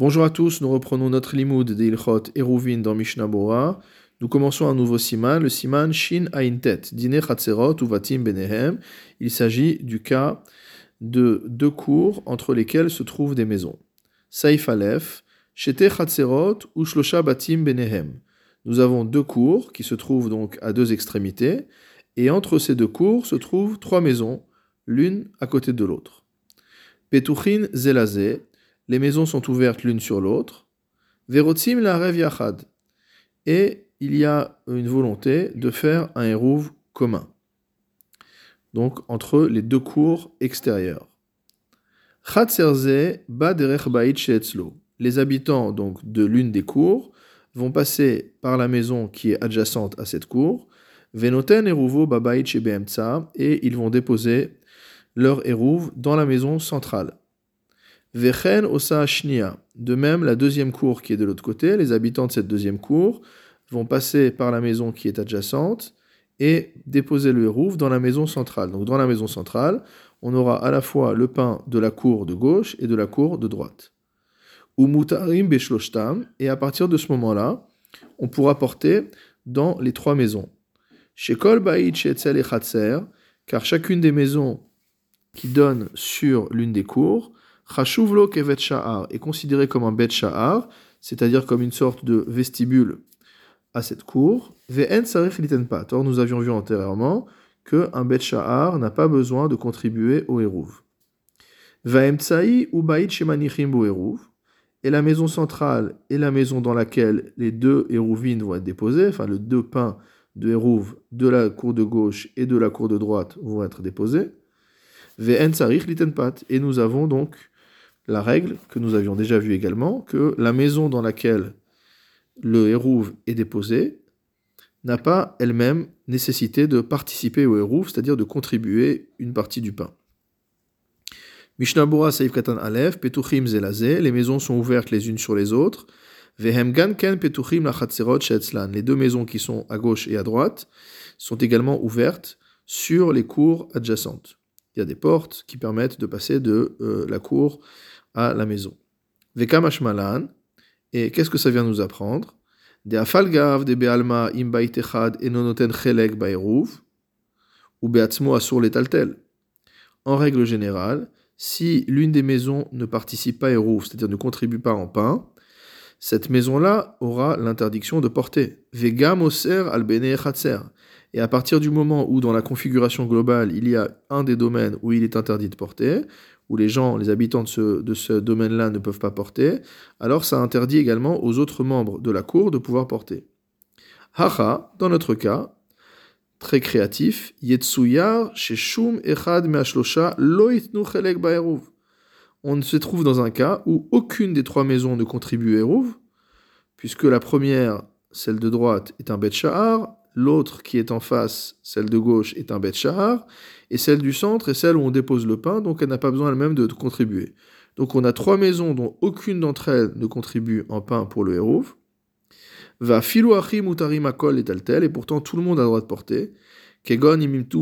Bonjour à tous, nous reprenons notre limoud de Ilchot Eruvin dans Mishnah Bora. Nous commençons un nouveau siman, le siman Shin Aintet, Dine Chatzerot ou Vatim Benehem. Il s'agit du cas de deux cours entre lesquels se trouvent des maisons. Saif Aleph, Shete Chatzerot ou Shlosha Batim Benehem. Nous avons deux cours qui se trouvent donc à deux extrémités, et entre ces deux cours se trouvent trois maisons, l'une à côté de l'autre. Petuchin Zelazé, les maisons sont ouvertes l'une sur l'autre. Verotzim la rev yachad. Et il y a une volonté de faire un hérouv commun. Donc entre les deux cours ba Les habitants donc de l'une des cours vont passer par la maison qui est adjacente à cette cour. Venoten eruvo babait et ils vont déposer leur hérouv dans la maison centrale. Vechen osa De même, la deuxième cour qui est de l'autre côté, les habitants de cette deuxième cour vont passer par la maison qui est adjacente et déposer le hérouf dans la maison centrale. Donc dans la maison centrale, on aura à la fois le pain de la cour de gauche et de la cour de droite. Umutarim beshloshtam, et à partir de ce moment-là, on pourra porter dans les trois maisons. Shekol ba'it shetzel et car chacune des maisons qui donnent sur l'une des cours Chashuvlo kevet sha'ar est considéré comme un bet sha'ar, c'est-à-dire comme une sorte de vestibule à cette cour. Ve'en sarich pat. Or, nous avions vu antérieurement qu'un bet sha'ar n'a pas besoin de contribuer au hérouv. Va'emtsai ou ba'it shemanichim bo Et la maison centrale et la maison dans laquelle les deux hérouvines vont être déposés, enfin les deux pains de hérouv de la cour de gauche et de la cour de droite vont être déposés. Et nous avons donc la règle que nous avions déjà vue également, que la maison dans laquelle le hérouve est déposé n'a pas elle-même nécessité de participer au hérouve, c'est-à-dire de contribuer une partie du pain. Mishnabura Saif Katan Aleph, Petuchim Zelazé, les maisons sont ouvertes les unes sur les autres. Vehem Ganken Petuchim Lachatzerot Shetzlan, les deux maisons qui sont à gauche et à droite sont également ouvertes sur les cours adjacentes. Il y a des portes qui permettent de passer de euh, la cour à la maison. Vekamashmalan, et qu'est-ce que ça vient nous apprendre? De afalgav de bealma im baitechad enonoten chelek bairuv, ou beatzmo asur letaltel. En règle générale, si l'une des maisons ne participe pas à Eruv, c'est-à-dire ne contribue pas en pain, cette maison-là aura l'interdiction de porter. Vegam oser al bene Et à partir du moment où dans la configuration globale, il y a un des domaines où il est interdit de porter, où les gens, les habitants de ce, domaine-là ne peuvent pas porter, alors ça interdit également aux autres membres de la cour de pouvoir porter. Haha, dans notre cas, très créatif, Yetsuyar, Sheshum Echad Meashlosha, Loitnu Chelek Baeruv. On se trouve dans un cas où aucune des trois maisons ne contribue à Eruv, puisque la première, celle de droite, est un Bet Shahar, l'autre qui est en face, celle de gauche, est un Bet Shahar, et celle du centre est celle où on dépose le pain, donc elle n'a pas besoin elle-même de, contribuer. Donc on a trois maisons dont aucune d'entre elles ne contribue en pain pour le héros. Va filouachi mutarim akol et tel tel, et pourtant tout le monde a le droit de porter. Kegon imimtu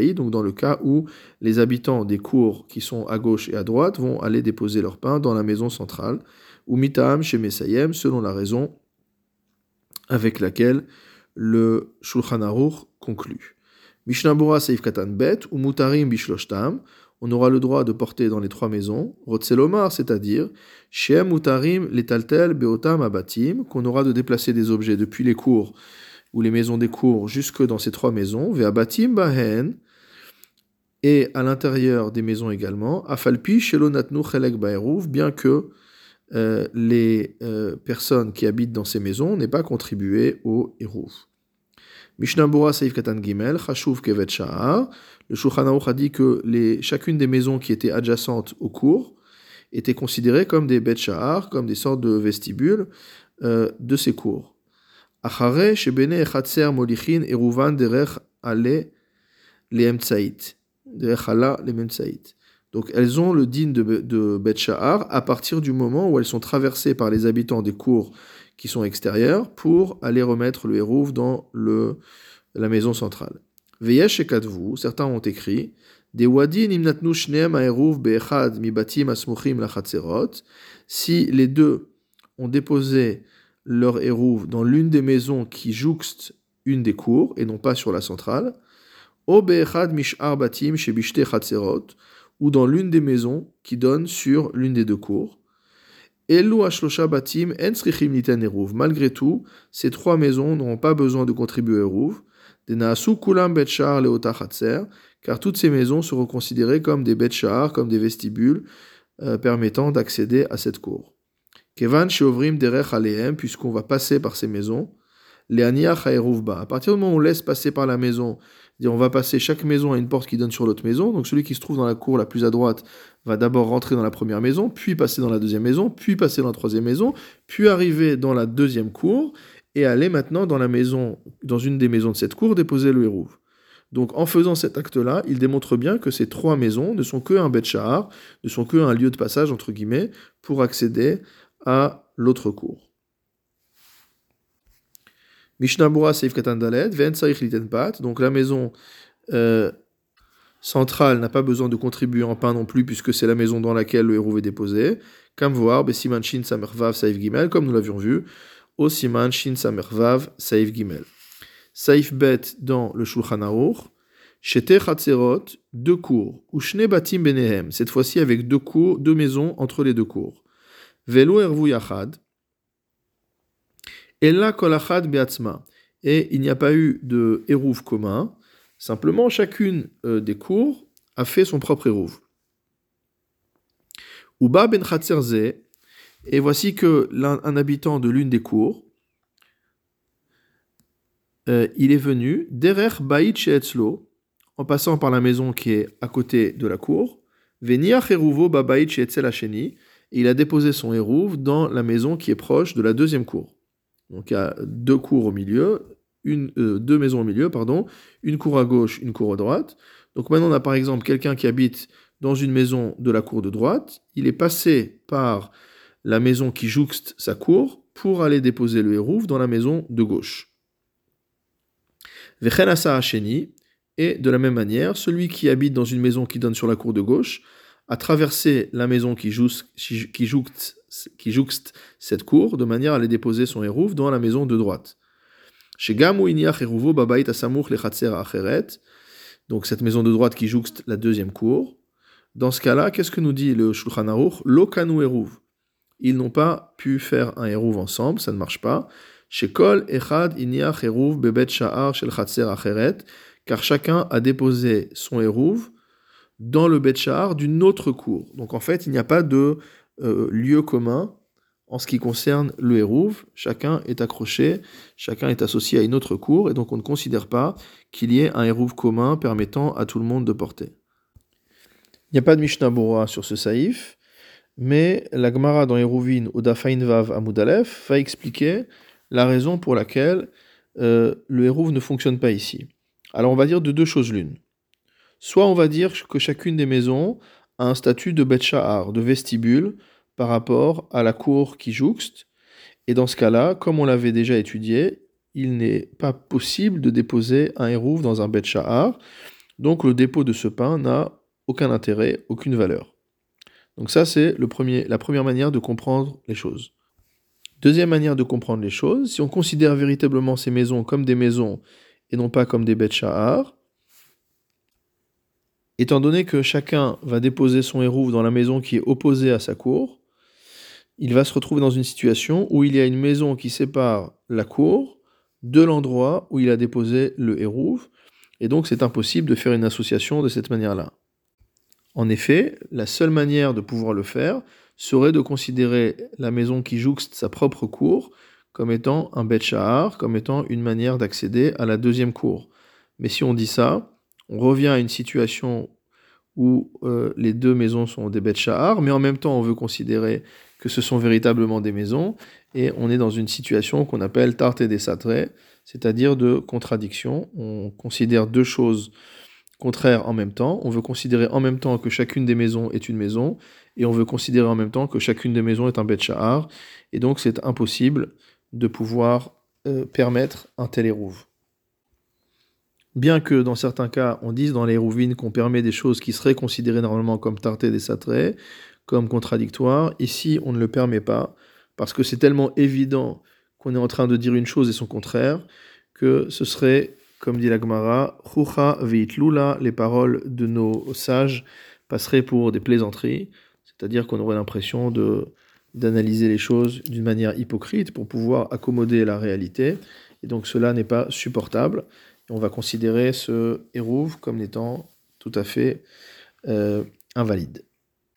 et donc dans le cas où les habitants des cours qui sont à gauche et à droite vont aller déposer leur pain dans la maison centrale, ou mitam chez Mesayem, selon la raison avec laquelle le Shulchan Aruch conclut. Katan Bet ou Mutarim Bishloshtam, on aura le droit de porter dans les trois maisons, Rotzelomar, c'est-à-dire Shem Mutarim Letaltel Beotam Abatim, qu'on aura de déplacer des objets depuis les cours ou les maisons des cours jusque dans ces trois maisons, Veabatim Bahen, et à l'intérieur des maisons également, Afalpi Shelonatnu Chelek Baeruv, bien que euh, les euh, personnes qui habitent dans ces maisons n'aient pas contribué au Hérouv. Mishnah Saif Katan Gimel, Chashuv Kevet Sha'ar. Le Shulchan a dit que les, chacune des maisons qui étaient adjacentes au cours étaient considérées comme des Bet Sha'ar, comme des sortes de vestibules euh, de ces cours. Achare Shebene Echatser Molichin Eruvan Derech Ale Leemtsait. Derech Ala Leemtsait. Donc elles ont le din de, de Bet Sha'ar à partir du moment où elles sont traversées par les habitants des cours qui sont extérieurs pour aller remettre le hérouf dans la maison centrale. Veyesh et Kadvu, certains ont écrit Des be'echad. Si les deux ont déposé leur érouve dans l'une des maisons qui jouxte une des cours et non pas sur la centrale, ou dans l'une des maisons qui donne sur l'une des deux cours. Malgré tout, ces trois maisons n'auront pas besoin de contribuer au car toutes ces maisons seront considérées comme des betchar, comme des vestibules euh, permettant d'accéder à cette cour. Kevan Shovrim Derech Alehem, puisqu'on va passer par ces maisons, les À partir du moment où on laisse passer par la maison, on va passer chaque maison à une porte qui donne sur l'autre maison. Donc celui qui se trouve dans la cour la plus à droite va d'abord rentrer dans la première maison, puis passer dans la deuxième maison, puis passer dans la troisième maison, puis arriver dans la deuxième cour et aller maintenant dans la maison, dans une des maisons de cette cour, déposer le hérouve. Donc en faisant cet acte-là, il démontre bien que ces trois maisons ne sont que un bet ne sont que un lieu de passage entre guillemets pour accéder à l'autre cours. Seif Dalet, Ven Pat. Donc la maison euh, centrale n'a pas besoin de contribuer en pain non plus, puisque c'est la maison dans laquelle le héros est déposé. Voir, Besiman Shin Samervav Saif Gimel, comme nous l'avions vu, au Siman Shin Samervav Saif Gimel. Saif Bet dans le Shulchan Aruch. Shete Chatzerot, deux cours. Ou Shne Batim Benehem, cette fois-ci avec deux cours, deux maisons entre les deux cours. Velo ervu yachad. Et kolachad. Et il n'y a pas eu de hérouv commun. Simplement, chacune euh, des cours a fait son propre hérouv. Uba ben. Et voici que un habitant de l'une des cours, euh, il est venu derer sheetzlo, en passant par la maison qui est à côté de la cour, venir babait sheetzel hasheni, il a déposé son hérouve dans la maison qui est proche de la deuxième cour. Donc il y a deux cours au milieu, euh, deux maisons au milieu, pardon, une cour à gauche, une cour à droite. Donc maintenant on a par exemple quelqu'un qui habite dans une maison de la cour de droite, il est passé par la maison qui jouxte sa cour pour aller déposer le hérouve dans la maison de gauche. Et de la même manière, celui qui habite dans une maison qui donne sur la cour de gauche a traversé la maison qui, jouxte, qui, jouxte, cette cour de manière à aller déposer son hérouve dans la maison de droite. Donc cette maison de droite qui jouxte la deuxième cour. Dans ce cas-là, qu'est-ce que nous dit le Shulchan Aruch? Lokanu. Ils n'ont pas pu faire un hérouve ensemble, ça ne marche pas. Chez Kol Echad Iniach hérouve Bebet Sha'ar Shel Acheret, car chacun a déposé son hérouve dans le Betchar d'une autre cour. Donc en fait, il n'y a pas de euh, lieu commun en ce qui concerne le Hérouv. Chacun est accroché, chacun est associé à une autre cour, et donc on ne considère pas qu'il y ait un Hérouv commun permettant à tout le monde de porter. Il n'y a pas de Mishnah Bora sur ce saïf, mais la Gemara dans Hérouvin ou Vav Amoudalef va expliquer la raison pour laquelle euh, le Hérouv ne fonctionne pas ici. Alors on va dire de deux choses l'une. Soit on va dire que chacune des maisons a un statut de Bet de vestibule, par rapport à la cour qui jouxte. Et dans ce cas-là, comme on l'avait déjà étudié, il n'est pas possible de déposer un hérouve dans un Bet Donc le dépôt de ce pain n'a aucun intérêt, aucune valeur. Donc ça, c'est la première manière de comprendre les choses. Deuxième manière de comprendre les choses, si on considère véritablement ces maisons comme des maisons et non pas comme des Bet Étant donné que chacun va déposer son hérouve dans la maison qui est opposée à sa cour, il va se retrouver dans une situation où il y a une maison qui sépare la cour de l'endroit où il a déposé le hérouve, et donc c'est impossible de faire une association de cette manière-là. En effet, la seule manière de pouvoir le faire serait de considérer la maison qui jouxte sa propre cour comme étant un bet comme étant une manière d'accéder à la deuxième cour. Mais si on dit ça, on revient à une situation où euh, les deux maisons sont des bêtes shahar, mais en même temps on veut considérer que ce sont véritablement des maisons, et on est dans une situation qu'on appelle tarte des satrés, c'est-à-dire de contradiction. On considère deux choses contraires en même temps. On veut considérer en même temps que chacune des maisons est une maison, et on veut considérer en même temps que chacune des maisons est un bête shahar, et donc c'est impossible de pouvoir euh, permettre un tel érouve. Bien que dans certains cas, on dise dans les rouvines qu'on permet des choses qui seraient considérées normalement comme tartées des satrés, comme contradictoires, ici on ne le permet pas, parce que c'est tellement évident qu'on est en train de dire une chose et son contraire, que ce serait, comme dit la Gemara, Chucha lula, les paroles de nos sages passeraient pour des plaisanteries, c'est-à-dire qu'on aurait l'impression de d'analyser les choses d'une manière hypocrite pour pouvoir accommoder la réalité, et donc cela n'est pas supportable. On va considérer ce hérouve comme étant tout à fait euh, invalide.